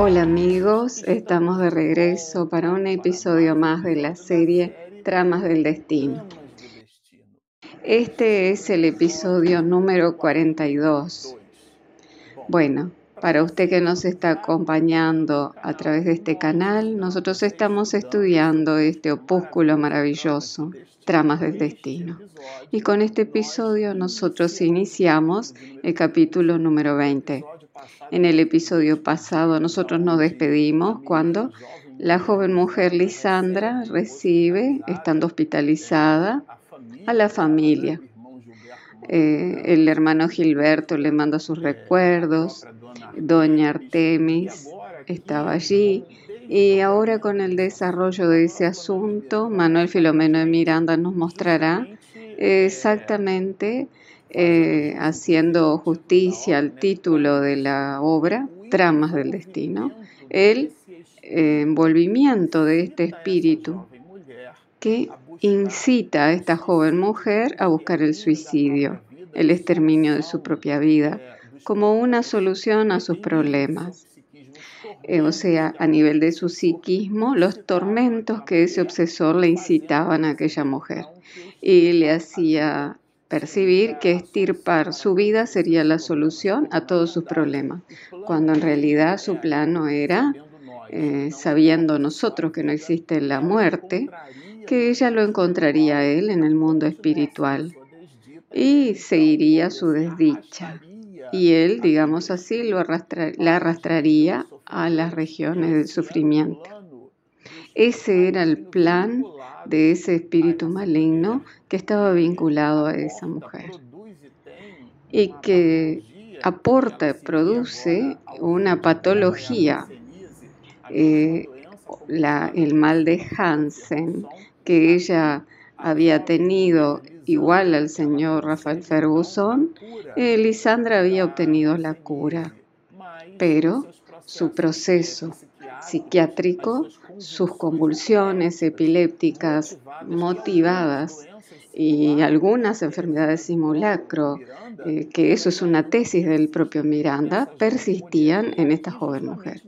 Hola amigos, estamos de regreso para un episodio más de la serie Tramas del Destino. Este es el episodio número 42. Bueno, para usted que nos está acompañando a través de este canal, nosotros estamos estudiando este opúsculo maravilloso, Tramas del Destino. Y con este episodio nosotros iniciamos el capítulo número 20. En el episodio pasado nosotros nos despedimos cuando la joven mujer Lisandra recibe, estando hospitalizada, a la familia. Eh, el hermano Gilberto le manda sus recuerdos, doña Artemis estaba allí y ahora con el desarrollo de ese asunto, Manuel Filomeno de Miranda nos mostrará exactamente eh, haciendo justicia al título de la obra, Tramas del Destino, el eh, envolvimiento de este espíritu que incita a esta joven mujer a buscar el suicidio, el exterminio de su propia vida, como una solución a sus problemas. Eh, o sea, a nivel de su psiquismo, los tormentos que ese obsesor le incitaban a aquella mujer y le hacía percibir que estirpar su vida sería la solución a todos sus problemas, cuando en realidad su plano era, eh, sabiendo nosotros que no existe la muerte, que ella lo encontraría a él en el mundo espiritual y seguiría su desdicha. Y él, digamos así, lo la arrastraría a las regiones del sufrimiento. Ese era el plan de ese espíritu maligno que estaba vinculado a esa mujer. Y que aporta, produce una patología, eh, el mal de Hansen, que ella había tenido igual al señor Rafael Ferguson, eh, Lisandra había obtenido la cura, pero su proceso psiquiátrico, sus convulsiones epilépticas motivadas y algunas enfermedades simulacro, eh, que eso es una tesis del propio Miranda, persistían en esta joven mujer.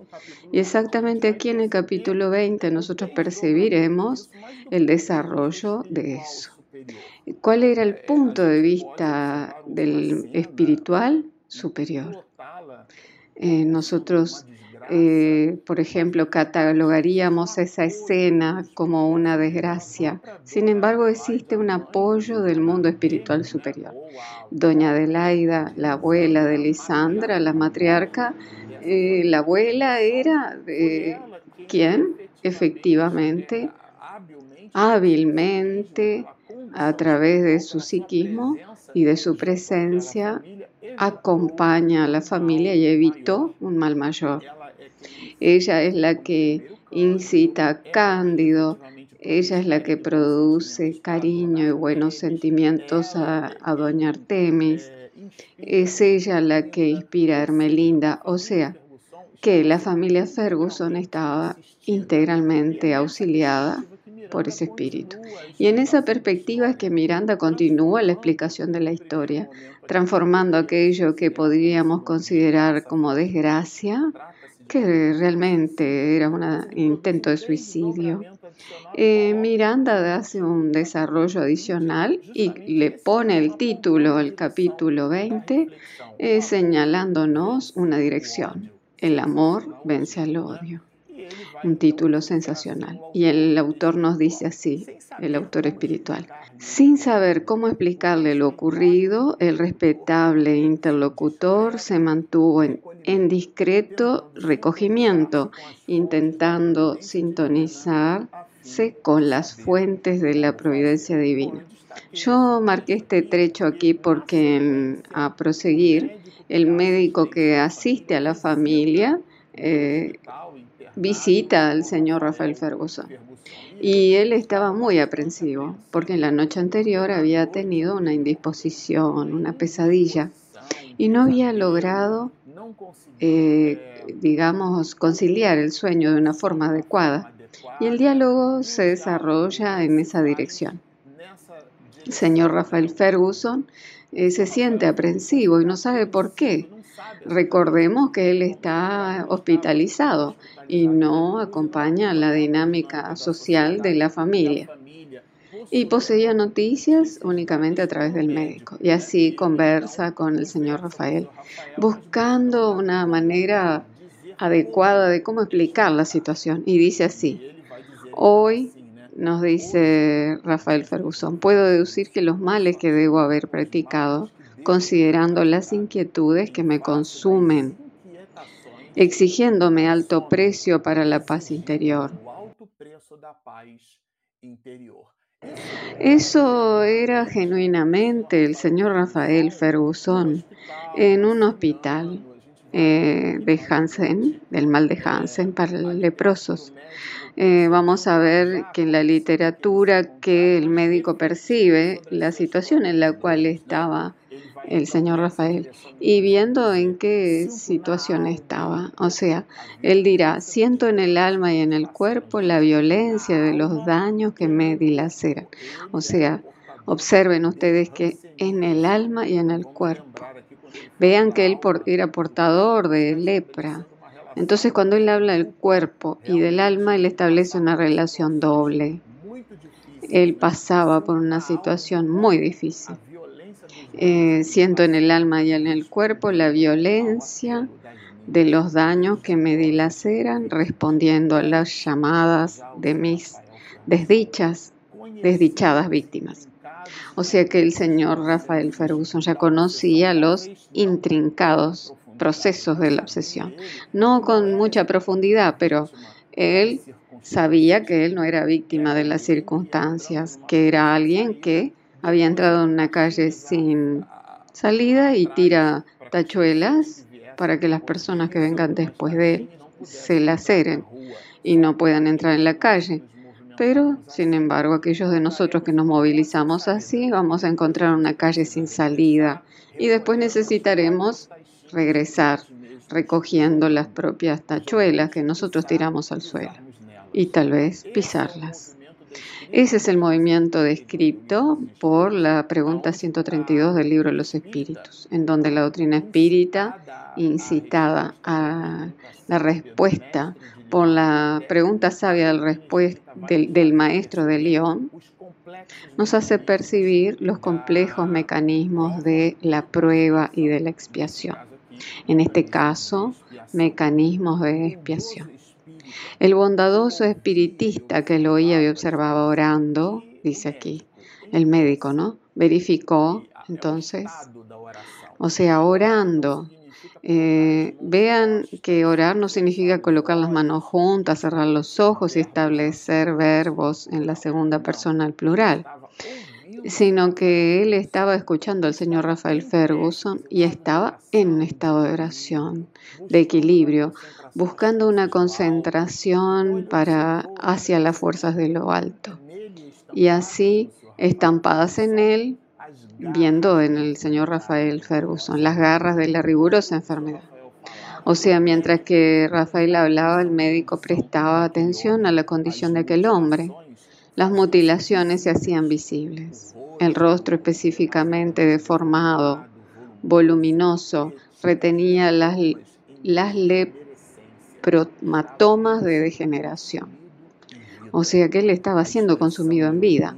Y exactamente aquí en el capítulo 20 nosotros percibiremos el desarrollo de eso. ¿Cuál era el punto de vista del espiritual superior? Eh, nosotros eh, por ejemplo, catalogaríamos esa escena como una desgracia. Sin embargo, existe un apoyo del mundo espiritual superior. Doña Adelaida, la abuela de Lisandra, la matriarca, eh, la abuela era de quien efectivamente, hábilmente, a través de su psiquismo y de su presencia, acompaña a la familia y evitó un mal mayor. Ella es la que incita a Cándido, ella es la que produce cariño y buenos sentimientos a, doña Artemis, es ella la que inspira a Hermelinda, o sea, que la familia Ferguson estaba integralmente auxiliada por ese espíritu. Y en esa perspectiva es que Miranda continúa la explicación de la historia, transformando aquello que podríamos considerar como desgracia que realmente era un intento de suicidio. Eh, Miranda hace un desarrollo adicional y le pone el título al capítulo 20 eh, señalándonos una dirección. El amor vence al odio. Un título sensacional. Y el autor nos dice así, el autor espiritual. Sin saber cómo explicarle lo ocurrido, el respetable interlocutor se mantuvo en, discreto recogimiento, intentando sintonizarse con las fuentes de la providencia divina. Yo marqué este trecho aquí porque a proseguir, el médico que asiste a la familia eh, visita al señor Rafael Ferguson y él estaba muy aprensivo porque en la noche anterior había tenido una indisposición, una pesadilla y no había logrado, eh, digamos, conciliar el sueño de una forma adecuada. Y el diálogo se desarrolla en esa dirección. El señor Rafael Ferguson eh, se siente aprensivo y no sabe por qué. Recordemos que él está hospitalizado y no acompaña la dinámica social de la familia. Y poseía noticias únicamente a través del médico. Y así conversa con el señor Rafael, buscando una manera adecuada de cómo explicar la situación. Y dice así, hoy nos dice Rafael Ferguson, puedo deducir que los males que debo haber practicado, considerando las inquietudes que me consumen, exigiéndome alto precio para la paz interior. Eso era genuinamente el señor Rafael Ferguson en un hospital eh, de Hansen, del mal de Hansen para leprosos. Eh, vamos a ver que en la literatura que el médico percibe la situación en la cual estaba el señor Rafael y viendo en qué situación estaba. O sea, él dirá, siento en el alma y en el cuerpo la violencia de los daños que me dilaceran. O sea, observen ustedes que en el alma y en el cuerpo. Vean que él era portador de lepra, entonces cuando él habla del cuerpo y del alma, él establece una relación doble. Él pasaba por una situación muy difícil. Eh, siento en el alma y en el cuerpo la violencia de los daños que me dilaceran respondiendo a las llamadas de mis desdichas, desdichadas víctimas. O sea que el señor Rafael Ferguson ya conocía los intrincados procesos de la obsesión. No con mucha profundidad, pero él sabía que él no era víctima de las circunstancias, que era alguien que había entrado en una calle sin salida y tira tachuelas para que las personas que vengan después de él se laceren y no puedan entrar en la calle. Pero, sin embargo, aquellos de nosotros que nos movilizamos así, vamos a encontrar una calle sin salida y después necesitaremos regresar recogiendo las propias tachuelas que nosotros tiramos al suelo y tal vez pisarlas. Ese es el movimiento descrito por la pregunta 132 del libro los espíritus, en donde la doctrina espírita, incitada a la respuesta por la pregunta sabia del maestro de León, nos hace percibir los complejos mecanismos de la prueba y de la expiación en este caso, mecanismos de expiación. El bondadoso espiritista que lo oía y observaba orando, dice aquí, el médico, ¿no? Verificó, entonces, o sea, orando. Eh, vean que orar no significa colocar las manos juntas, cerrar los ojos y establecer verbos en la segunda persona al plural sino que él estaba escuchando al señor Rafael Ferguson y estaba en un estado de oración, de equilibrio, buscando una concentración para hacia las fuerzas de lo alto. Y así, estampadas en él, viendo en el señor Rafael Ferguson las garras de la rigurosa enfermedad. O sea, mientras que Rafael hablaba, el médico prestaba atención a la condición de aquel hombre las mutilaciones se hacían visibles. El rostro específicamente deformado, voluminoso, retenía las, las lepromatomas de degeneración. O sea que él estaba siendo consumido en vida.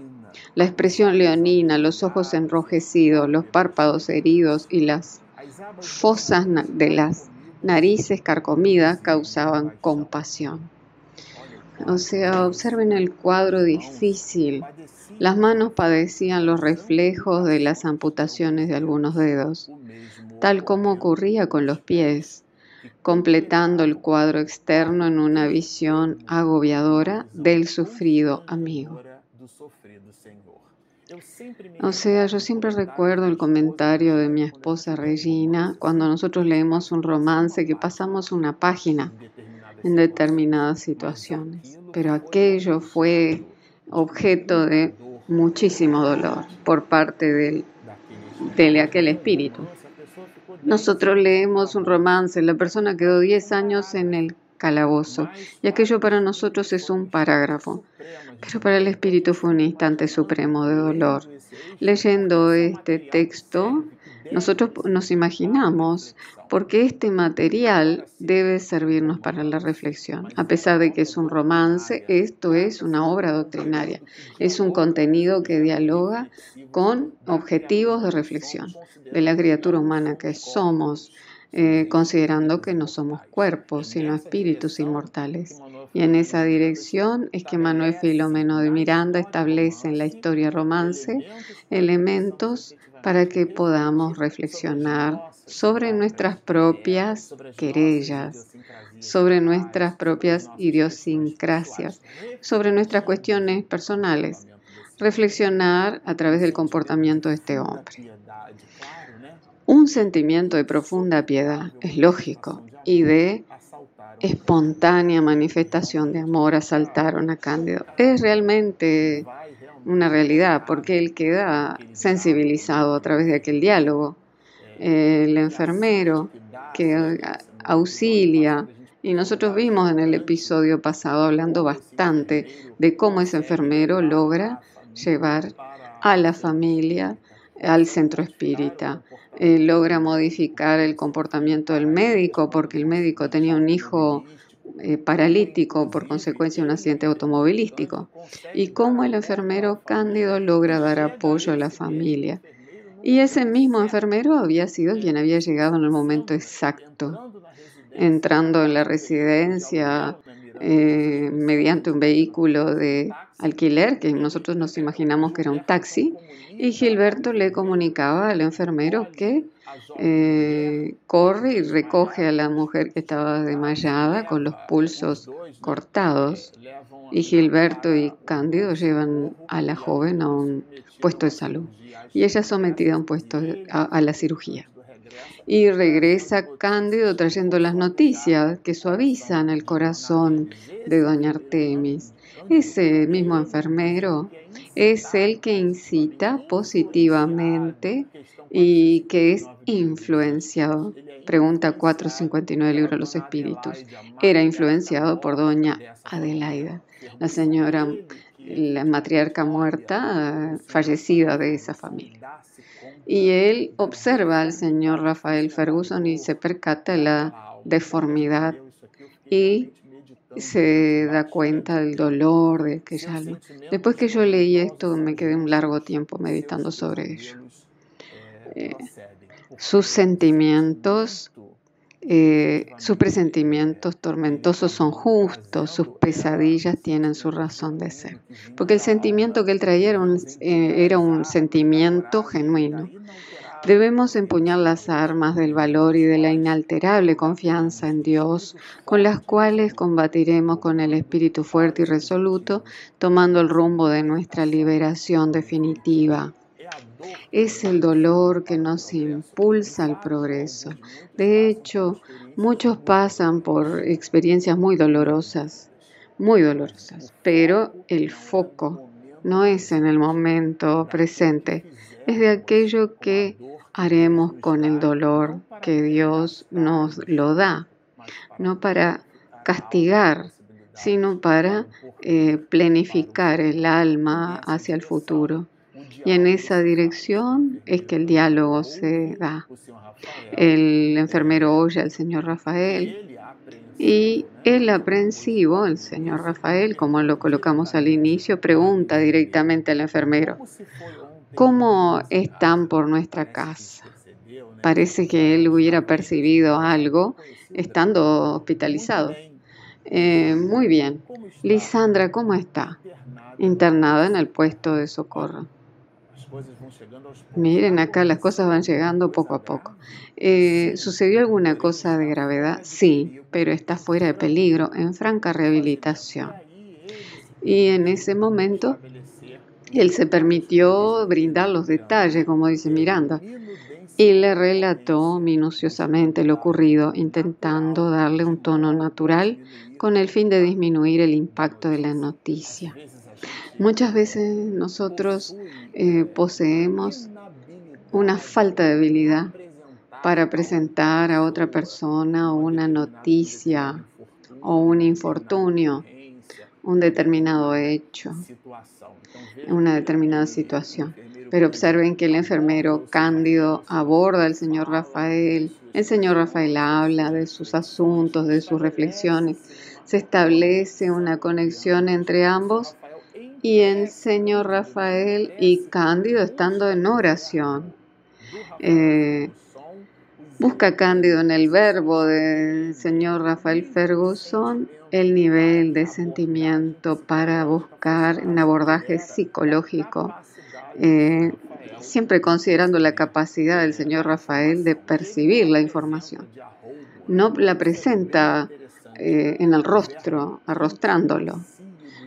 La expresión leonina, los ojos enrojecidos, los párpados heridos y las fosas de las narices carcomidas causaban compasión. O sea, observen el cuadro difícil. Las manos padecían los reflejos de las amputaciones de algunos dedos, tal como ocurría con los pies, completando el cuadro externo en una visión agobiadora del sufrido amigo. O sea, yo siempre recuerdo el comentario de mi esposa Regina cuando nosotros leemos un romance que pasamos una página en determinadas situaciones, pero aquello fue objeto de muchísimo dolor por parte del, de aquel espíritu. Nosotros leemos un romance, la persona quedó 10 años en el calabozo y aquello para nosotros es un parágrafo, pero para el espíritu fue un instante supremo de dolor. Leyendo este texto, nosotros nos imaginamos porque este material debe servirnos para la reflexión. A pesar de que es un romance, esto es una obra doctrinaria. Es un contenido que dialoga con objetivos de reflexión de la criatura humana que somos, eh, considerando que no somos cuerpos, sino espíritus inmortales. Y en esa dirección es que Manuel Filomeno de Miranda establece en la historia romance elementos para que podamos reflexionar sobre nuestras propias querellas, sobre nuestras propias idiosincrasias, sobre nuestras cuestiones personales, reflexionar a través del comportamiento de este hombre. Un sentimiento de profunda piedad es lógico y de espontánea manifestación de amor asaltaron a Cándido. Es realmente una realidad, porque él queda sensibilizado a través de aquel diálogo. El enfermero que auxilia, y nosotros vimos en el episodio pasado hablando bastante de cómo ese enfermero logra llevar a la familia al centro espírita. logra modificar el comportamiento del médico porque el médico tenía un hijo eh, paralítico por consecuencia de un accidente automovilístico y cómo el enfermero Cándido logra dar apoyo a la familia. Y ese mismo enfermero había sido quien había llegado en el momento exacto, entrando en la residencia eh, mediante un vehículo de alquiler, que nosotros nos imaginamos que era un taxi, y Gilberto le comunicaba al enfermero que eh, corre y recoge a la mujer que estaba desmayada con los pulsos cortados y Gilberto y Cándido llevan a la joven a un puesto de salud y ella es sometida a un puesto a la cirugía. Y regresa Cándido trayendo las noticias que suavizan el corazón de doña Artemis. Ese mismo enfermero es el que incita positivamente y que es influenciado. Pregunta 459 libro de los espíritus. Era influenciado por doña Adelaida, la señora, la matriarca muerta, fallecida de esa familia. Y él observa al señor Rafael Ferguson y se percata la deformidad y se da cuenta del dolor de aquella alma. Después que yo leí esto, me quedé un largo tiempo meditando sobre ello. Eh, sus sentimientos, eh, sus presentimientos tormentosos son justos, sus pesadillas tienen su razón de ser. Porque el sentimiento que él traía eh, era un sentimiento genuino. Debemos empuñar las armas del valor y de la inalterable confianza en Dios, con las cuales combatiremos con el espíritu fuerte y resoluto, tomando el rumbo de nuestra liberación definitiva. Es el dolor que nos impulsa al progreso. De hecho, muchos pasan por experiencias muy dolorosas, muy dolorosas, pero el foco no es en el momento presente, es de aquello que haremos con el dolor que Dios nos lo da, no para castigar, sino para eh, planificar el alma hacia el futuro. Y en esa dirección es que el diálogo se da. El enfermero oye al señor Rafael y el aprensivo, el señor Rafael, como lo colocamos al inicio, pregunta directamente al enfermero, ¿cómo están por nuestra casa? Parece que él hubiera percibido algo estando hospitalizado. Eh, muy bien. Lisandra, ¿cómo está? Internada en el puesto de socorro. Miren acá, las cosas van llegando poco a poco. Eh, ¿Sucedió alguna cosa de gravedad? Sí, pero está fuera de peligro, en franca rehabilitación. Y en ese momento él se permitió brindar los detalles, como dice Miranda, y le relató minuciosamente lo ocurrido, intentando darle un tono natural con el fin de disminuir el impacto de la noticia. Muchas veces nosotros eh, poseemos una falta de habilidad para presentar a otra persona una noticia o un infortunio, un determinado hecho, una determinada situación. Pero observen que el enfermero Cándido aborda al señor Rafael, el señor Rafael habla de sus asuntos, de sus reflexiones, se establece una conexión entre ambos y el señor Rafael y Cándido estando en oración. Eh, busca Cándido en el verbo del señor Rafael Ferguson el nivel de sentimiento para buscar un abordaje psicológico, eh, siempre considerando la capacidad del señor Rafael de percibir la información. No la presenta eh, en el rostro, arrostrándolo.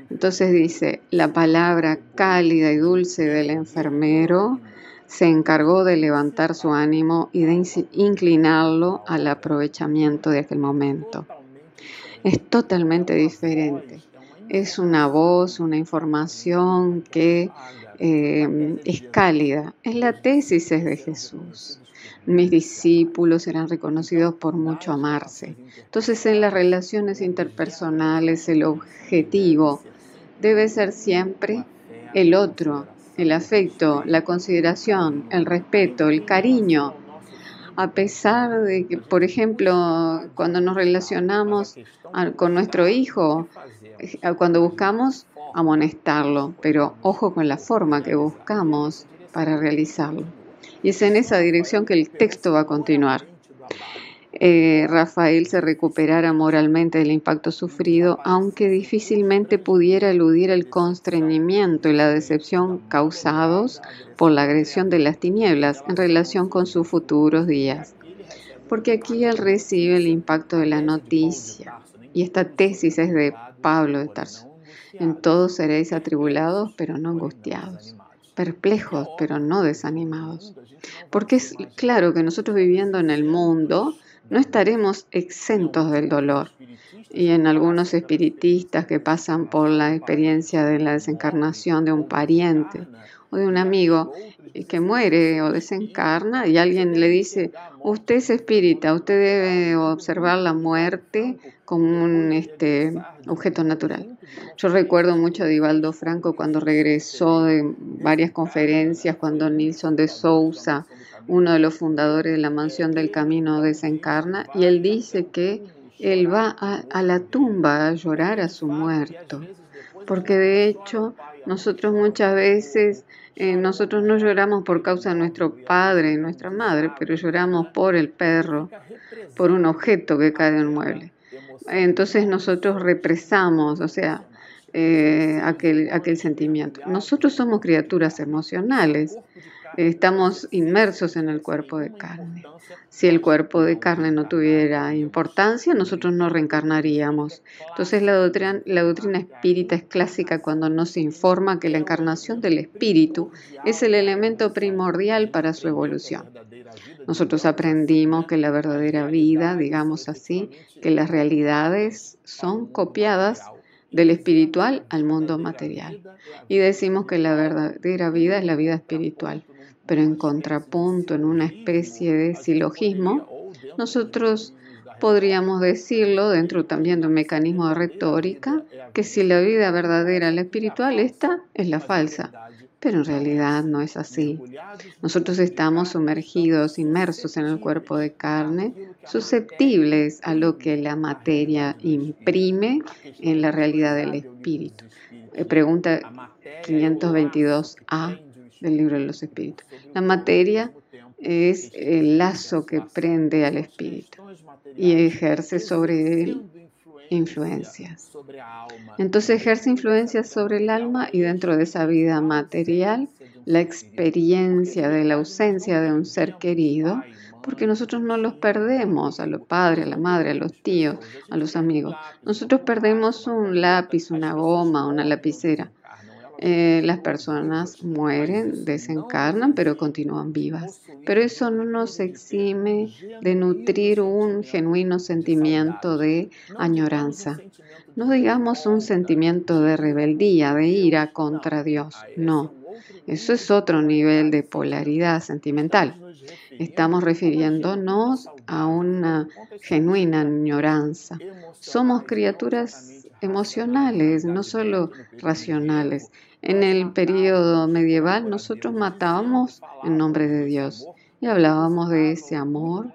Entonces dice, la palabra cálida y dulce del enfermero se encargó de levantar su ánimo y de inclinarlo al aprovechamiento de aquel momento es totalmente diferente. Es una voz, una información que eh, es cálida. Es la tesis de Jesús. Mis discípulos serán reconocidos por mucho amarse. Entonces en las relaciones interpersonales el objetivo debe ser siempre el otro, el afecto, la consideración, el respeto, el cariño, a pesar de que, por ejemplo, cuando nos relacionamos con nuestro hijo, eh, cuando buscamos amonestarlo, pero ojo con la forma que buscamos para realizarlo. Y es en esa dirección que el texto va a continuar. Eh, Rafael se recuperara moralmente del impacto sufrido, aunque difícilmente pudiera eludir el constreñimiento y la decepción causados por la agresión de las tinieblas en relación con sus futuros días. Porque aquí él recibe el impacto de la noticia, y esta tesis es de Pablo de Tarso. En todos seréis atribulados, pero no angustiados, perplejos, pero no desanimados. Porque es claro que nosotros viviendo en el mundo, no estaremos exentos del dolor. Y en algunos espiritistas que pasan por la experiencia de la desencarnación de un pariente o de un amigo que muere o desencarna y alguien le dice, usted es espírita, usted debe observar la muerte como un este, objeto natural. Yo recuerdo mucho a Divaldo Franco cuando regresó de varias conferencias, cuando Nilsson de Sousa uno de los fundadores de la mansión del camino desencarna, y él dice que él va a, la tumba a llorar a su muerto, porque de hecho nosotros muchas veces, eh, nosotros no lloramos por causa de nuestro padre y nuestra madre, pero lloramos por el perro, por un objeto que cae en un mueble. Entonces nosotros represamos, o sea, eh, aquel sentimiento. Nosotros somos criaturas emocionales estamos inmersos en el cuerpo de carne. Si el cuerpo de carne no tuviera importancia, nosotros no reencarnaríamos. Entonces la doctrina, la espírita es clásica cuando nos informa que la encarnación del espíritu es el elemento primordial para su evolución. Nosotros aprendimos que la verdadera vida, digamos así, que las realidades son copiadas del espiritual al mundo material. Y decimos que la verdadera vida es la vida espiritual pero en contrapunto, en una especie de silogismo, nosotros podríamos decirlo dentro también de un mecanismo de retórica, que si la vida verdadera la espiritual, esta es la falsa. Pero en realidad no es así. Nosotros estamos sumergidos, inmersos en el cuerpo de carne, susceptibles a lo que la materia imprime en la realidad del espíritu. Eh, pregunta 522a del libro de los espíritus. La materia es el lazo que prende al espíritu y ejerce sobre él influencias. Entonces ejerce influencias sobre el alma y dentro de esa vida material, la experiencia de la ausencia de un ser querido, porque nosotros no los perdemos, a los padres, a la madre, a los tíos, a los amigos. Nosotros perdemos un lápiz, una goma, una lapicera, eh, las personas mueren, desencarnan, pero continúan vivas. Pero eso no nos exime de nutrir un genuino sentimiento de añoranza. No digamos un sentimiento de rebeldía, de ira contra Dios, no. Eso es otro nivel de polaridad sentimental. Estamos refiriéndonos a una genuina añoranza. Somos criaturas emocionales, no solo racionales. En el periodo medieval nosotros matábamos en nombre de Dios y hablábamos de ese amor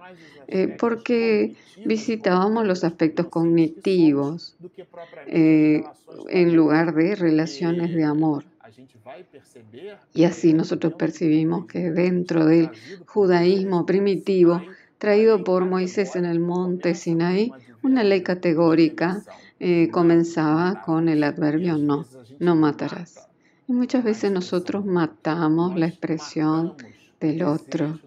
eh, porque visitábamos los aspectos cognitivos eh, en lugar de relaciones de amor. Y así nosotros percibimos que dentro del judaísmo primitivo, traído por Moisés en el monte Sinaí, una ley categórica eh, comenzaba con el adverbio no, no matarás. Y muchas veces nosotros matamos la expresión del otro,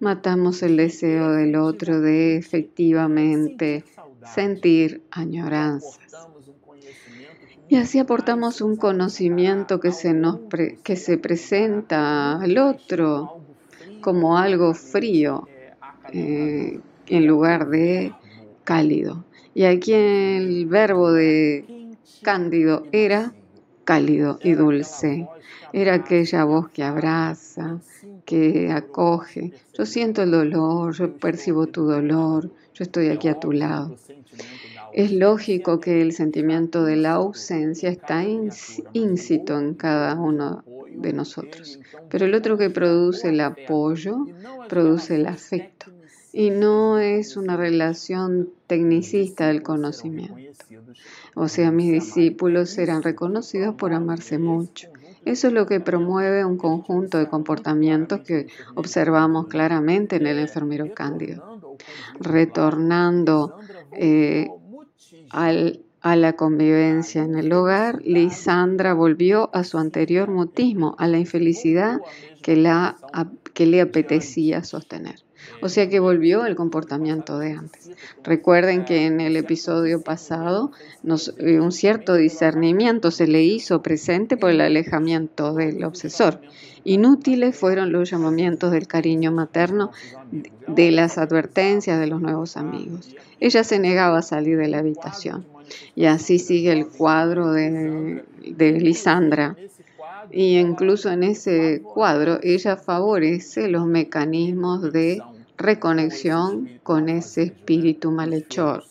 matamos el deseo del otro de efectivamente sentir añoranzas. Y así aportamos un conocimiento que se, nos que se presenta al otro como algo frío eh, en lugar de cálido. Y aquí el verbo de cándido era cálido y dulce. Era aquella voz que abraza, que acoge. Yo siento el dolor, yo percibo tu dolor, yo estoy aquí a tu lado. Es lógico que el sentimiento de la ausencia está íncito en cada uno de nosotros, pero el otro que produce el apoyo produce el afecto y no es una relación tecnicista del conocimiento. O sea, mis discípulos serán reconocidos por amarse mucho. Eso es lo que promueve un conjunto de comportamientos que observamos claramente en el enfermero cándido. Retornando eh, a la convivencia en el hogar, Lisandra volvió a su anterior mutismo, a la infelicidad que, la, que le apetecía sostener. O sea que volvió al comportamiento de antes. Recuerden que en el episodio pasado eh, un cierto discernimiento se le hizo presente por el alejamiento del obsesor. Inútiles fueron los llamamientos del cariño materno, de las advertencias de los nuevos amigos. Ella se negaba a salir de la habitación. Y así sigue el cuadro de, de Lisandra. Y incluso en ese cuadro ella favorece los mecanismos de reconexión con ese espíritu malhechor.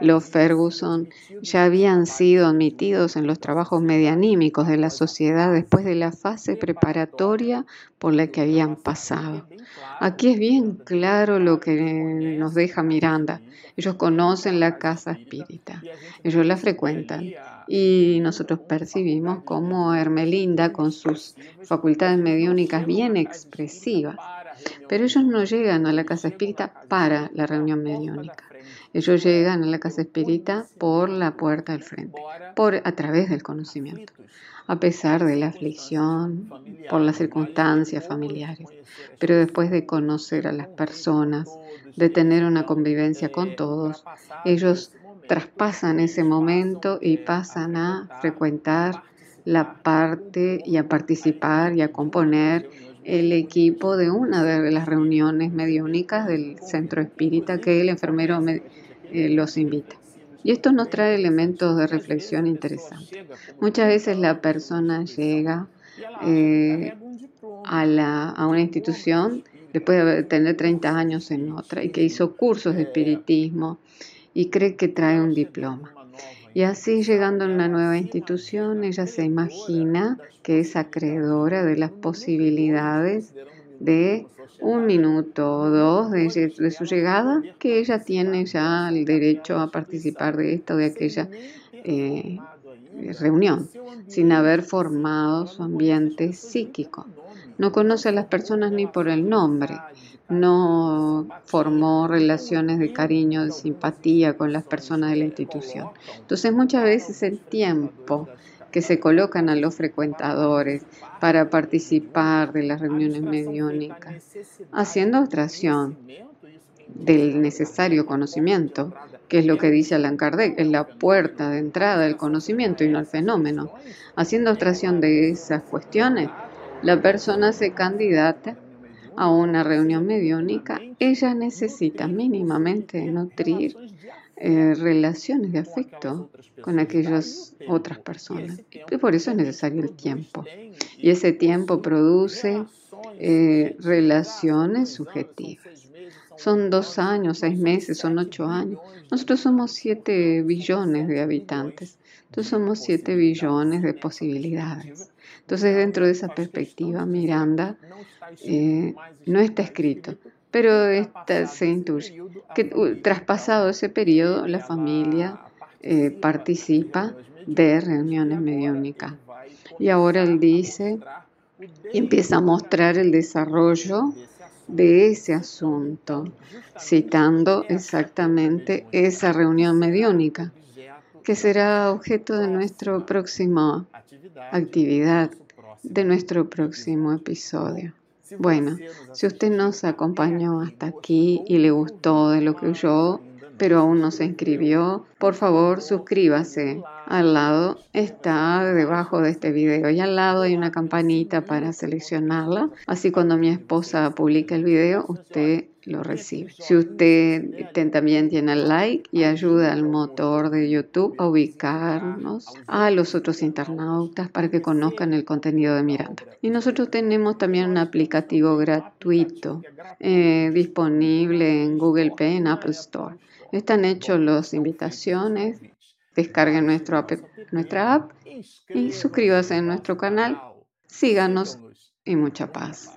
Los Ferguson ya habían sido admitidos en los trabajos medianímicos de la sociedad después de la fase preparatoria por la que habían pasado. Aquí es bien claro lo que nos deja Miranda. Ellos conocen la casa espírita, ellos la frecuentan y nosotros percibimos como Hermelinda, con sus facultades mediúnicas bien expresivas, pero ellos no llegan a la casa espírita para la reunión mediúnica. Ellos llegan a la casa espírita por la puerta del frente, por, a través del conocimiento, a pesar de la aflicción, por las circunstancias familiares. Pero después de conocer a las personas, de tener una convivencia con todos, ellos traspasan ese momento y pasan a frecuentar la parte y a participar y a componer el equipo de una de las reuniones mediúnicas del centro espírita que el enfermero eh, los invita. Y esto nos trae elementos de reflexión interesantes. Muchas veces la persona llega eh, a, la, a una institución después de tener 30 años en otra y que hizo cursos de espiritismo y cree que trae un diploma. Y así llegando a una nueva institución, ella se imagina que es acreedora de las posibilidades de un minuto o dos de, su llegada, que ella tiene ya el derecho a participar de esta o de aquella eh, reunión, sin haber formado su ambiente psíquico. No conoce a las personas ni por el nombre, no formó relaciones de cariño, de simpatía con las personas de la institución. Entonces muchas veces el tiempo que se colocan a los frecuentadores para participar de las reuniones mediúnicas, haciendo abstracción del necesario conocimiento, que es lo que dice Allan Kardec, es la puerta de entrada del conocimiento y no el fenómeno. Haciendo abstracción de esas cuestiones, la persona se candidata a una reunión mediúnica, ella necesita mínimamente nutrir eh, relaciones de afecto con aquellas otras personas. Y por eso es necesario el tiempo. Y ese tiempo produce eh, relaciones subjetivas. Son dos años, seis meses, son ocho años. Nosotros somos siete billones de habitantes. Entonces somos 7 billones de posibilidades. Entonces dentro de esa perspectiva, Miranda eh, no está escrito, pero se intuye que traspasado ese periodo la familia eh, participa de reuniones mediúnicas. Y ahora él dice, y empieza a mostrar el desarrollo de ese asunto, citando exactamente esa reunión mediúnica, que será objeto de nuestra próxima actividad, de nuestro próximo episodio. Bueno, si usted nos acompañó hasta aquí y le gustó de lo que oyó, pero aún no se inscribió, por favor suscríbase. Al lado está debajo de este video y al lado hay una campanita para seleccionarla. Así cuando mi esposa publique el video, usted lo recibe. Si usted también tiene el like y ayuda al motor de YouTube a ubicarnos a los otros internautas para que conozcan el contenido de Miranda. Y nosotros tenemos también un aplicativo gratuito eh, disponible en Google Play en Apple Store. Están hechos las invitaciones. Descarguen nuestra app y suscríbase en nuestro canal. Síganos y mucha paz.